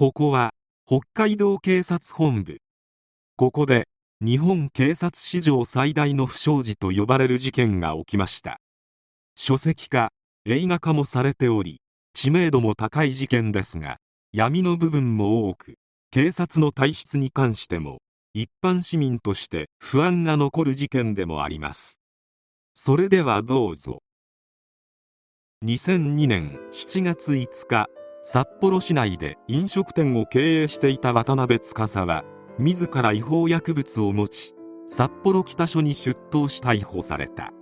ここは北海道警察本部。ここで日本警察史上最大の不祥事と呼ばれる事件が起きました。書籍化映画化もされており知名度も高い事件ですが闇の部分も多く警察の体質に関しても一般市民として不安が残る事件でもあります。それではどうぞ。2002年7月5日札幌市内で飲食店を経営していた渡辺司は自ら違法薬物を持ち札幌北署に出頭し逮捕された。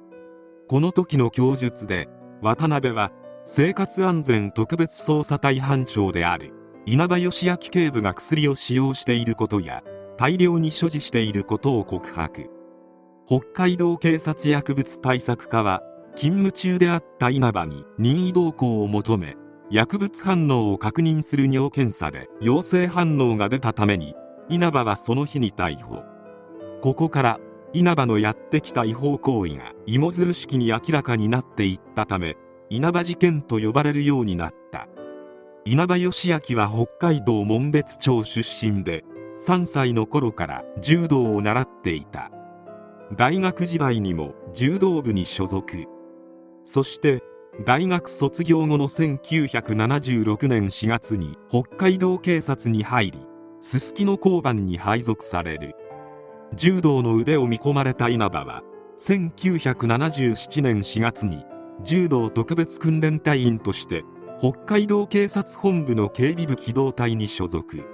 この時の供述で渡辺は生活安全特別捜査隊班長である稲葉義明警部が薬を使用していることや大量に所持していることを告白。北海道警察薬物対策課は勤務中であった稲葉に任意同行を求め薬物反応を確認する尿検査で陽性反応が出たために稲葉はその日に逮捕。ここから稲葉のやってきた違法行為が芋づる式に明らかになっていったため稲葉事件と呼ばれるようになった。稲葉義明は北海道紋別町出身で3歳の頃から柔道を習っていた。大学時代にも柔道部に所属。そして大学卒業後の1976年4月に北海道警察に入りすすきの交番に配属される。柔道の腕を見込まれた稲葉は1977年4月に柔道特別訓練隊員として北海道警察本部の警備部機動隊に所属。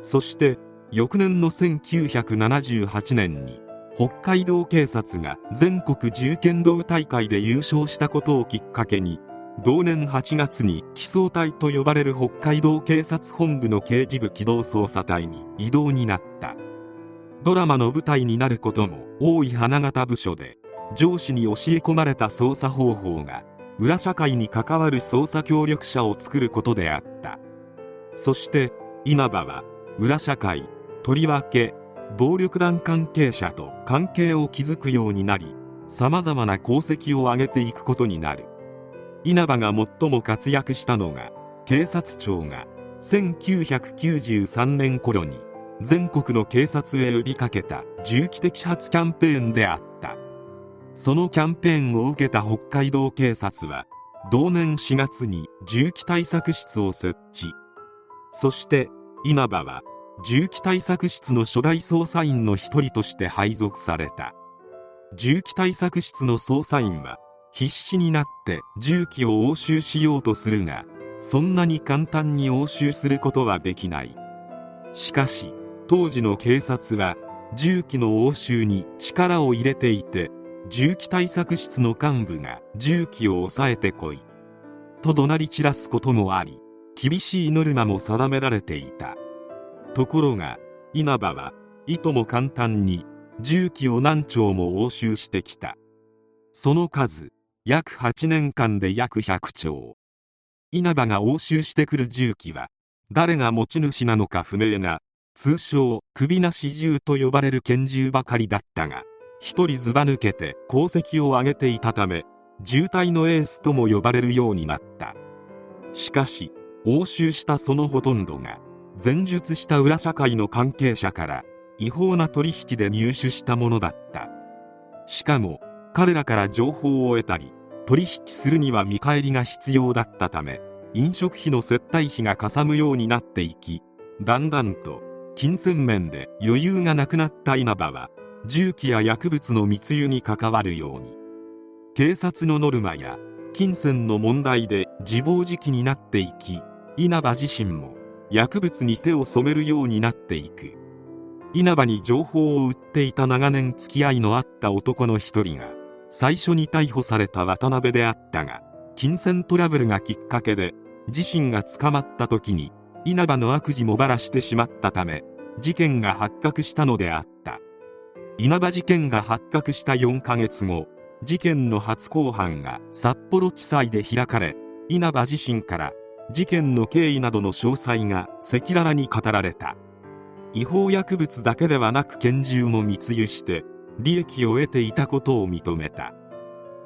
そして翌年の1978年に北海道警察が全国銃剣道大会で優勝したことをきっかけに同年8月に機捜隊と呼ばれる北海道警察本部の刑事部機動捜査隊に異動になった。ドラマの舞台になることも多い花形部署で上司に教え込まれた捜査方法が裏社会に関わる捜査協力者を作ることであった。そして稲葉は裏社会とりわけ暴力団関係者と関係を築くようになりさまざまな功績を上げていくことになる。稲葉が最も活躍したのが警察庁が1993年頃に全国の警察へ呼びかけた銃器摘発キャンペーンであった。そのキャンペーンを受けた北海道警察は同年4月に銃器対策室を設置。そして稲葉は銃器対策室の初代捜査員の一人として配属された。銃器対策室の捜査員は必死になって銃器を押収しようとするがそんなに簡単に押収することはできない。しかし当時の警察は銃器の押収に力を入れていて銃器対策室の幹部が銃器を抑えてこい。と怒鳴り散らすこともあり厳しいノルマも定められていた。ところが稲葉はいとも簡単に銃器を何丁も押収してきた。その数約8年間で約100丁稲葉が押収してくる銃器は誰が持ち主なのか不明な通称首なし銃と呼ばれる拳銃ばかりだったが一人ずば抜けて功績を上げていたため渋滞のエースとも呼ばれるようになった。しかし押収したそのほとんどが前述した裏社会の関係者から違法な取引で入手したものだった。しかも彼らから情報を得たり取引するには見返りが必要だったため飲食費の接待費がかさむようになっていきだんだんと金銭面で余裕がなくなった稲葉は銃器や薬物の密輸に関わるように。警察のノルマや金銭の問題で自暴自棄になっていき稲葉自身も薬物に手を染めるようになっていく。稲葉に情報を売っていた長年付き合いのあった男の一人が最初に逮捕された渡辺であったが金銭トラブルがきっかけで自身が捕まった時に稲葉の悪事もばらしてしまったため事件が発覚したのであった。稲葉事件が発覚した4ヶ月後事件の初公判が札幌地裁で開かれ稲葉自身から事件の経緯などの詳細が赤裸々に語られた。違法薬物だけではなく拳銃も密輸して利益を得ていたことを認めた。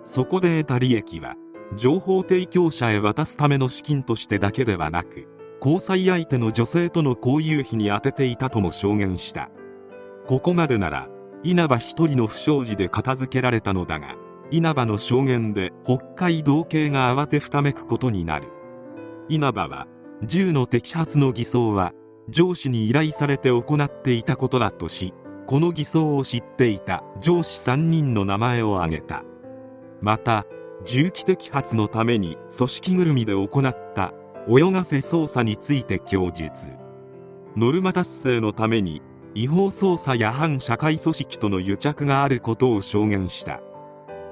そこで得た利益は情報提供者へ渡すための資金としてだけではなく交際相手の女性との交友費に充てていたとも証言した。ここまでなら稲葉一人の不祥事で片付けられたのだが稲葉の証言で北海道警が慌てふためくことになる。稲葉は銃の摘発の偽装は上司に依頼されて行っていたことだとしこの偽装を知っていた上司3人の名前を挙げた。また銃器摘発のために組織ぐるみで行った泳がせ捜査について供述。ノルマ達成のために違法捜査や反社会組織との癒着があることを証言した。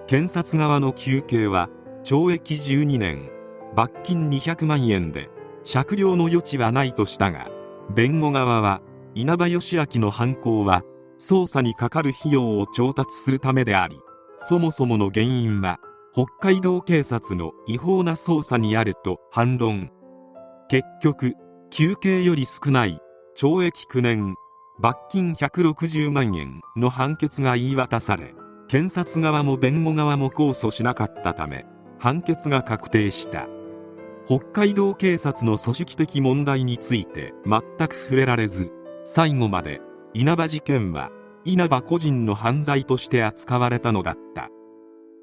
検察側の求刑は懲役12年。罰金200万円で酌量の余地はないとしたが弁護側は稲葉義明の犯行は捜査にかかる費用を調達するためでありそもそもの原因は北海道警察の違法な捜査にあると反論。結局求刑より少ない懲役9年罰金160万円の判決が言い渡され検察側も弁護側も控訴しなかったため判決が確定した。北海道警察の組織的問題について全く触れられず最後まで稲葉事件は稲葉個人の犯罪として扱われたのだった。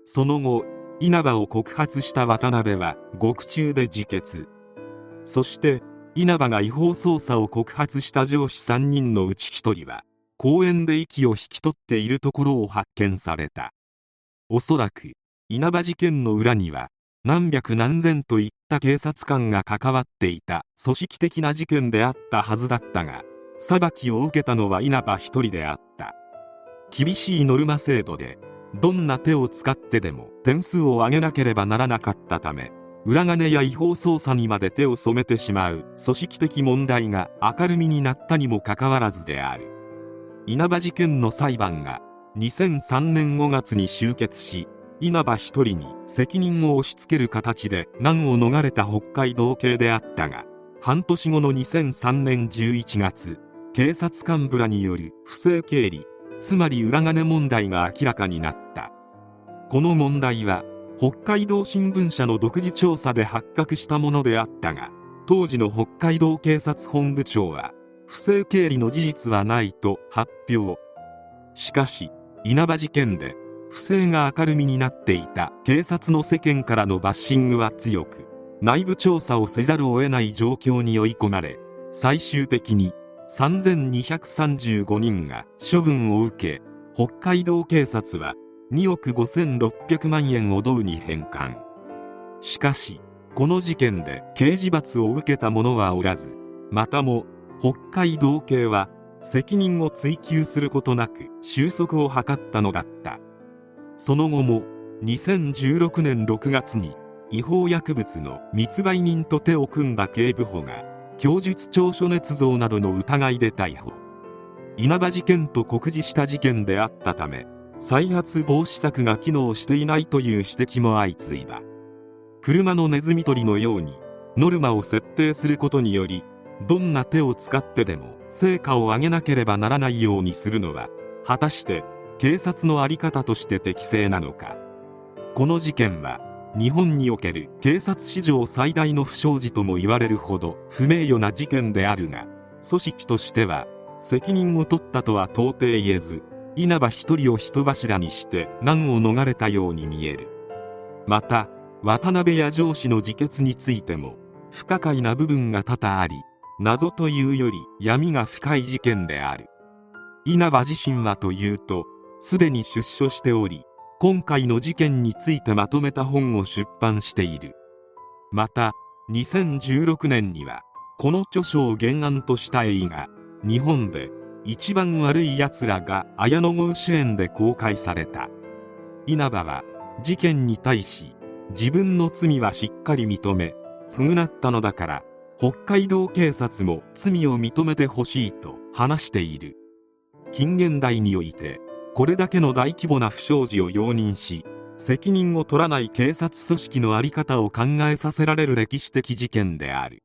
その後稲葉を告発した渡辺は獄中で自決。そして稲葉が違法捜査を告発した上司3人のうち1人は公園で息を引き取っているところを発見された。おそらく稲葉事件の裏には何百何千といった警察官が関わっていた。組織的な事件であったはずだったが裁きを受けたのは稲葉一人であった。厳しいノルマ制度でどんな手を使ってでも点数を上げなければならなかったため裏金や違法捜査にまで手を染めてしまう。組織的問題が明るみになったにもかかわらずである。稲葉事件の裁判が2003年5月に終結し稲葉一人に責任を押し付ける形で難を逃れた北海道警であったが半年後の2003年11月警察幹部らによる不正経理つまり裏金問題が明らかになった。この問題は北海道新聞社の独自調査で発覚したものであったが当時の北海道警察本部長は不正経理の事実はないと発表。しかし稲葉事件で不正が明るみになっていた。警察の世間からのバッシングは強く。内部調査をせざるを得ない状況に追い込まれ最終的に3235人が処分を受け北海道警察は2億5600万円を道に返還。しかしこの事件で刑事罰を受けた者はおらずまたも北海道警は責任を追及することなく収束を図ったのだった。その後も2016年6月に違法薬物の密売人と手を組んだ警部補が供述調書捏造などの疑いで逮捕。稲葉事件と酷似した事件であったため再発防止策が機能していないという指摘も相次いだ。車のネズミ捕りのようにノルマを設定することによりどんな手を使ってでも成果を上げなければならないようにするのは果たして警察の在り方として適正なのか。この事件は日本における警察史上最大の不祥事とも言われるほど不名誉な事件であるが組織としては責任を取ったとは到底言えず稲葉一人を人柱にして難を逃れたように見える。また渡辺や上司の自決についても不可解な部分が多々あり謎というより闇が深い事件である。稲葉自身はというとすでに出所しており今回の事件についてまとめた本を出版している。また2016年にはこの著書を原案とした映画「日本で一番悪い奴ら」が綾野剛主演で公開された。稲葉は事件に対し自分の罪はしっかり認め償ったのだから北海道警察も罪を認めてほしいと話している。近現代においてこれだけの大規模な不祥事を容認し責任を取らない警察組織の在り方を考えさせられる歴史的事件である。